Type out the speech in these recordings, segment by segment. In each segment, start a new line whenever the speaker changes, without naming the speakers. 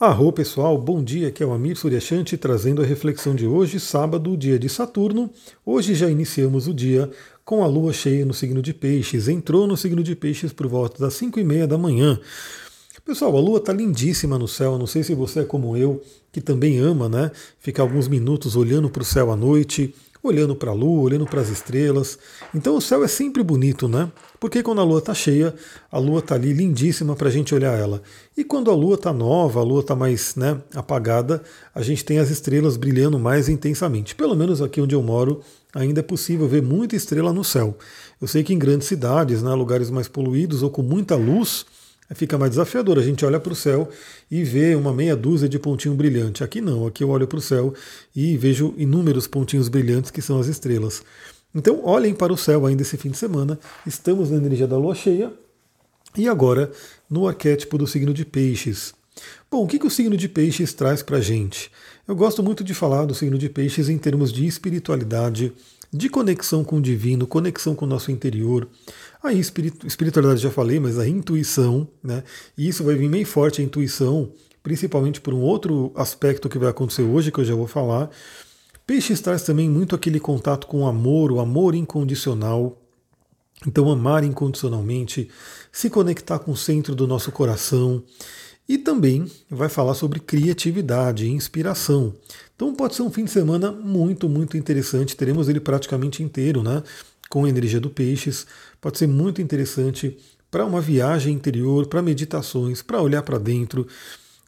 Arro pessoal, bom dia, aqui é o Amir Suryashanti trazendo a reflexão de hoje, sábado, dia de Saturno. Hoje já iniciamos o dia com a lua cheia no signo de Peixes, entrou no signo de Peixes por volta das 5 e meia da manhã. Pessoal, a lua está lindíssima no céu, não sei se você é como eu, que também ama, né, ficar alguns minutos olhando para o céu à noite, olhando para a lua, olhando para as estrelas. Então o céu é sempre bonito, né? Porque quando a lua está cheia, a lua está ali lindíssima para a gente olhar ela. E quando a lua está nova, a lua está mais né, apagada, a gente tem as estrelas brilhando mais intensamente. Pelo menos aqui onde eu moro, ainda é possível ver muita estrela no céu. Eu sei que em grandes cidades, né, lugares mais poluídos ou com muita luz, fica mais desafiador. A gente olha para o céu e vê uma meia dúzia de pontinho brilhante. Aqui não, aqui eu olho para o céu e vejo inúmeros pontinhos brilhantes que são as estrelas. Então olhem para o céu ainda esse fim de semana. Estamos na energia da lua cheia e agora no arquétipo do signo de peixes. Bom, o que, que o signo de peixes traz para a gente? Eu gosto muito de falar do signo de peixes em termos de espiritualidade, de conexão com o divino, conexão com o nosso interior. A espiritualidade já falei, mas a intuição, né? E isso vai vir bem forte a intuição, principalmente por um outro aspecto que vai acontecer hoje, que eu já vou falar. Peixes traz também muito aquele contato com o amor, o amor incondicional. Então, amar incondicionalmente, se conectar com o centro do nosso coração. E também vai falar sobre criatividade e inspiração. Então pode ser um fim de semana muito, muito interessante. Teremos ele praticamente inteiro, né? Com a energia do Peixes. Pode ser muito interessante para uma viagem interior, para meditações, para olhar para dentro.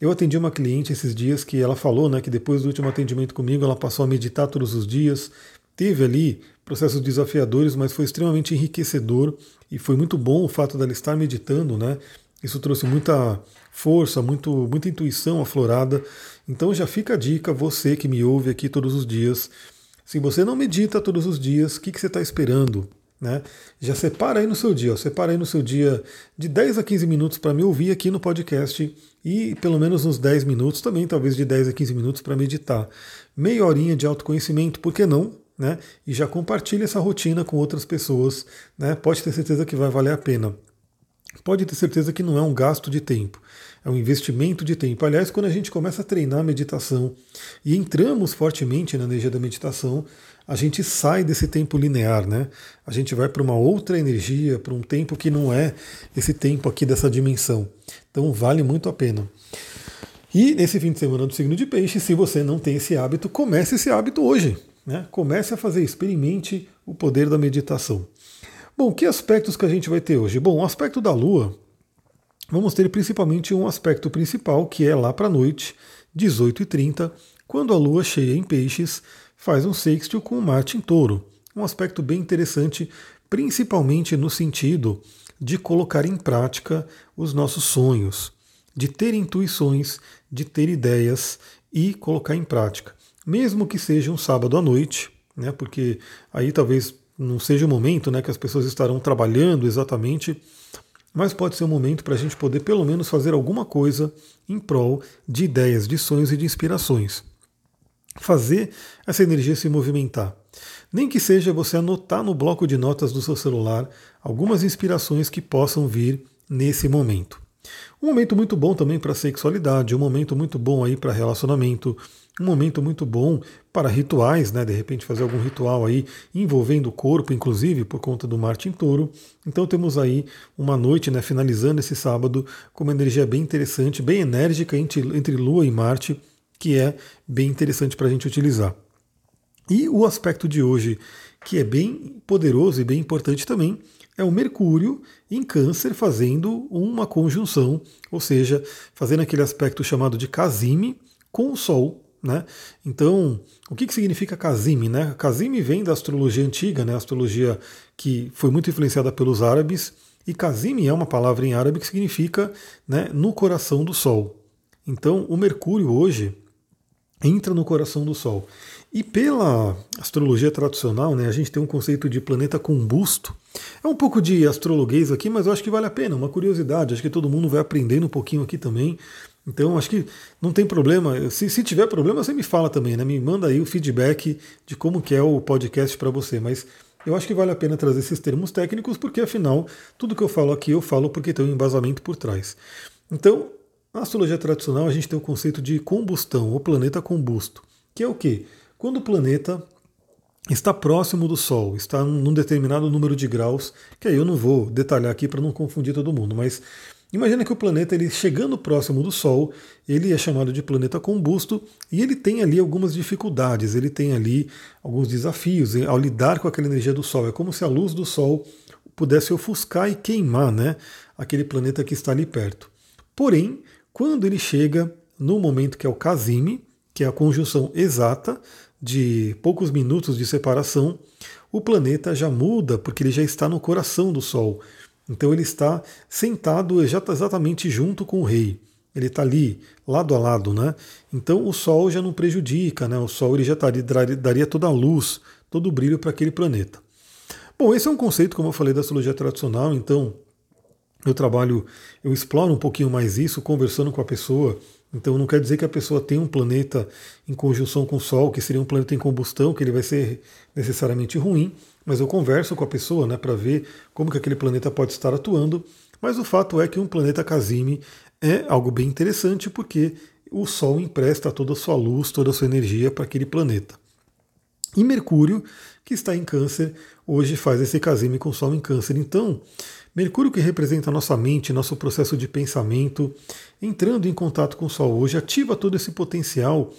Eu atendi uma cliente esses dias que ela falou né, que depois do último atendimento comigo ela passou a meditar todos os dias. Teve ali processos desafiadores, mas foi extremamente enriquecedor e foi muito bom o fato dela estar meditando, né? Isso trouxe muita força, muito, muita intuição aflorada. Então já fica a dica, você que me ouve aqui todos os dias. Se você não medita todos os dias, o que, que você está esperando? Né? Já separa aí no seu dia, ó, separa aí no seu dia de 10 a 15 minutos para me ouvir aqui no podcast e pelo menos uns 10 minutos também, talvez de 10 a 15 minutos para meditar. Meia horinha de autoconhecimento, por que não? Né? E já compartilhe essa rotina com outras pessoas. Né? Pode ter certeza que vai valer a pena pode ter certeza que não é um gasto de tempo, é um investimento de tempo. Aliás, quando a gente começa a treinar a meditação e entramos fortemente na energia da meditação, a gente sai desse tempo linear, né? A gente vai para uma outra energia, para um tempo que não é esse tempo aqui dessa dimensão. Então vale muito a pena. E nesse fim de semana do signo de peixe, se você não tem esse hábito, comece esse hábito hoje. Né? Comece a fazer, experimente o poder da meditação. Bom, que aspectos que a gente vai ter hoje? Bom, o aspecto da Lua, vamos ter principalmente um aspecto principal, que é lá para a noite, 18h30, quando a Lua cheia em peixes faz um sextil com Marte em touro. Um aspecto bem interessante, principalmente no sentido de colocar em prática os nossos sonhos, de ter intuições, de ter ideias e colocar em prática. Mesmo que seja um sábado à noite, né, porque aí talvez não seja o momento né, que as pessoas estarão trabalhando exatamente, mas pode ser um momento para a gente poder pelo menos fazer alguma coisa em prol de ideias, de sonhos e de inspirações. Fazer essa energia se movimentar. Nem que seja você anotar no bloco de notas do seu celular algumas inspirações que possam vir nesse momento. Um momento muito bom também para sexualidade, um momento muito bom aí para relacionamento, um momento muito bom para rituais, né? De repente fazer algum ritual aí envolvendo o corpo, inclusive por conta do Marte em Touro. Então temos aí uma noite, né? Finalizando esse sábado com uma energia bem interessante, bem enérgica entre, entre Lua e Marte, que é bem interessante para a gente utilizar. E o aspecto de hoje, que é bem poderoso e bem importante também, é o Mercúrio em Câncer fazendo uma conjunção, ou seja, fazendo aquele aspecto chamado de casime com o Sol. Né? Então, o que, que significa Casime? Né? Casime vem da astrologia antiga, né? astrologia que foi muito influenciada pelos árabes, e Casime é uma palavra em árabe que significa né, no coração do Sol. Então, o Mercúrio hoje entra no coração do Sol. E pela astrologia tradicional, né, a gente tem um conceito de planeta combusto. É um pouco de astrologuês aqui, mas eu acho que vale a pena, uma curiosidade. Acho que todo mundo vai aprendendo um pouquinho aqui também. Então, acho que não tem problema. Se, se tiver problema, você me fala também, né? Me manda aí o feedback de como que é o podcast para você. Mas eu acho que vale a pena trazer esses termos técnicos, porque afinal, tudo que eu falo aqui, eu falo porque tem um embasamento por trás. Então, Na astrologia tradicional, a gente tem o conceito de combustão, o planeta combusto, que é o quê? Quando o planeta está próximo do Sol, está num determinado número de graus, que aí eu não vou detalhar aqui para não confundir todo mundo, mas imagina que o planeta, ele chegando próximo do Sol, ele é chamado de planeta combusto e ele tem ali algumas dificuldades, ele tem ali alguns desafios ao lidar com aquela energia do Sol. É como se a luz do Sol pudesse ofuscar e queimar né, aquele planeta que está ali perto. Porém, quando ele chega no momento que é o Casime, que é a conjunção exata de poucos minutos de separação, o planeta já muda porque ele já está no coração do Sol. Então ele está sentado exatamente junto com o rei. Ele está ali, lado a lado, né? Então o Sol já não prejudica, né? O Sol ele já taria, daria toda a luz, todo o brilho para aquele planeta. Bom, esse é um conceito, como eu falei, da astrologia tradicional, então eu trabalho, eu exploro um pouquinho mais isso, conversando com a pessoa. Então não quer dizer que a pessoa tem um planeta em conjunção com o Sol, que seria um planeta em combustão, que ele vai ser necessariamente ruim, mas eu converso com a pessoa né, para ver como que aquele planeta pode estar atuando. Mas o fato é que um planeta Casime é algo bem interessante porque o Sol empresta toda a sua luz, toda a sua energia para aquele planeta. E Mercúrio, que está em Câncer, hoje faz esse Casime com o Sol em Câncer. Então, Mercúrio, que representa a nossa mente, nosso processo de pensamento, entrando em contato com o Sol hoje, ativa todo esse potencial,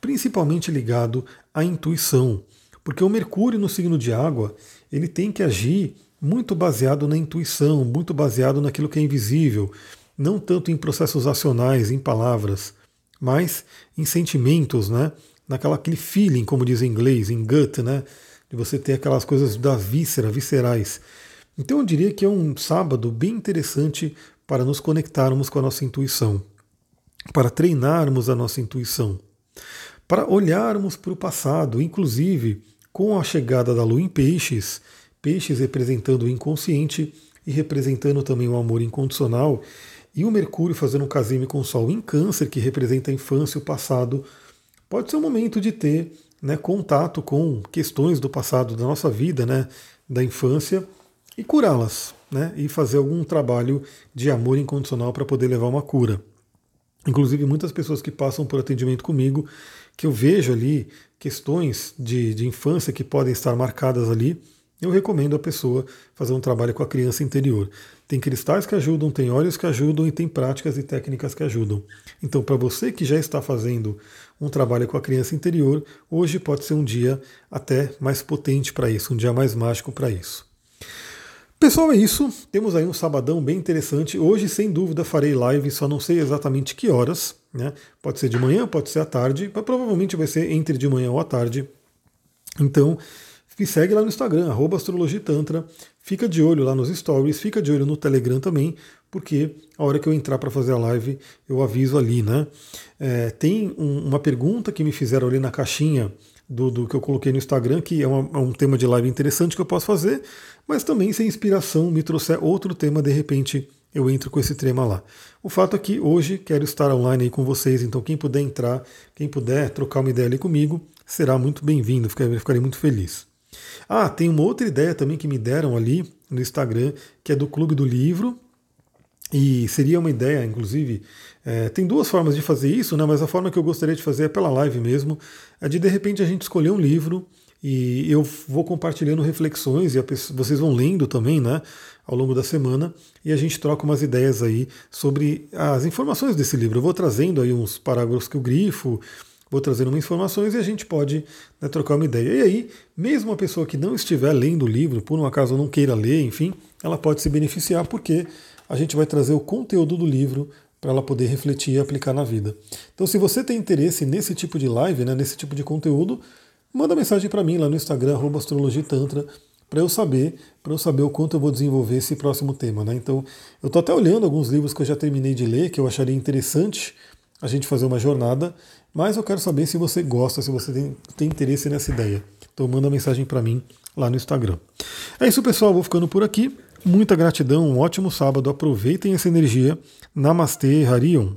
principalmente ligado à intuição. Porque o Mercúrio no signo de água, ele tem que agir muito baseado na intuição, muito baseado naquilo que é invisível, não tanto em processos acionais, em palavras, mas em sentimentos, né? Naquela aquele feeling, como diz em inglês, em gut, né? De você ter aquelas coisas da víscera, viscerais. Então eu diria que é um sábado bem interessante para nos conectarmos com a nossa intuição, para treinarmos a nossa intuição, para olharmos para o passado, inclusive com a chegada da lua em peixes, peixes representando o inconsciente e representando também o amor incondicional, e o Mercúrio fazendo um casime com o Sol em Câncer, que representa a infância e o passado, pode ser um momento de ter né, contato com questões do passado da nossa vida, né, da infância, e curá-las, né? E fazer algum trabalho de amor incondicional para poder levar uma cura. Inclusive, muitas pessoas que passam por atendimento comigo, que eu vejo ali questões de, de infância que podem estar marcadas ali, eu recomendo a pessoa fazer um trabalho com a criança interior. Tem cristais que ajudam, tem óleos que ajudam e tem práticas e técnicas que ajudam. Então, para você que já está fazendo um trabalho com a criança interior, hoje pode ser um dia até mais potente para isso, um dia mais mágico para isso. Pessoal, é isso. Temos aí um sabadão bem interessante. Hoje, sem dúvida, farei live, só não sei exatamente que horas. Né? Pode ser de manhã, pode ser à tarde, mas provavelmente vai ser entre de manhã ou à tarde. Então, me segue lá no Instagram, astrologitantra. Fica de olho lá nos stories, fica de olho no Telegram também, porque a hora que eu entrar para fazer a live, eu aviso ali, né? É, tem um, uma pergunta que me fizeram ali na caixinha do, do, que eu coloquei no Instagram, que é, uma, é, um tema de live interessante que eu posso fazer, mas também se a inspiração me trouxer outro tema, de repente eu entro com esse tema lá. O fato é que hoje quero estar online aí com vocês, então quem puder entrar, quem puder trocar uma ideia ali comigo, será muito bem-vindo, ficarei, ficarei muito feliz. Ah, tem uma outra ideia também que me deram ali no Instagram, que é do Clube do Livro, e seria uma ideia, inclusive, é, tem duas formas de fazer isso, né, mas a forma que eu gostaria de fazer é pela live mesmo, é de de repente a gente escolher um livro e eu vou compartilhando reflexões e pessoa, vocês vão lendo também, né, ao longo da semana, e a gente troca umas ideias aí sobre as informações desse livro. Eu vou trazendo aí uns parágrafos que eu grifo, vou trazendo umas informações e a gente pode né, trocar uma ideia. E aí, mesmo a pessoa que não estiver lendo o livro, por um acaso não queira ler, enfim, ela pode se beneficiar porque a gente vai trazer o conteúdo do livro para ela poder refletir e aplicar na vida. Então, se você tem interesse nesse tipo de live, né, nesse tipo de conteúdo, manda mensagem para mim lá no Instagram @astrologitantra para eu saber, para eu saber o quanto eu vou desenvolver esse próximo tema, né? Então, eu estou até olhando alguns livros que eu já terminei de ler, que eu acharia interessante a gente fazer uma jornada, mas eu quero saber se você gosta, se você tem, tem interesse nessa ideia. Então, manda mensagem para mim lá no Instagram. É isso, pessoal, vou ficando por aqui. Muita gratidão, um ótimo sábado. Aproveitem essa energia. Namastê, Harion.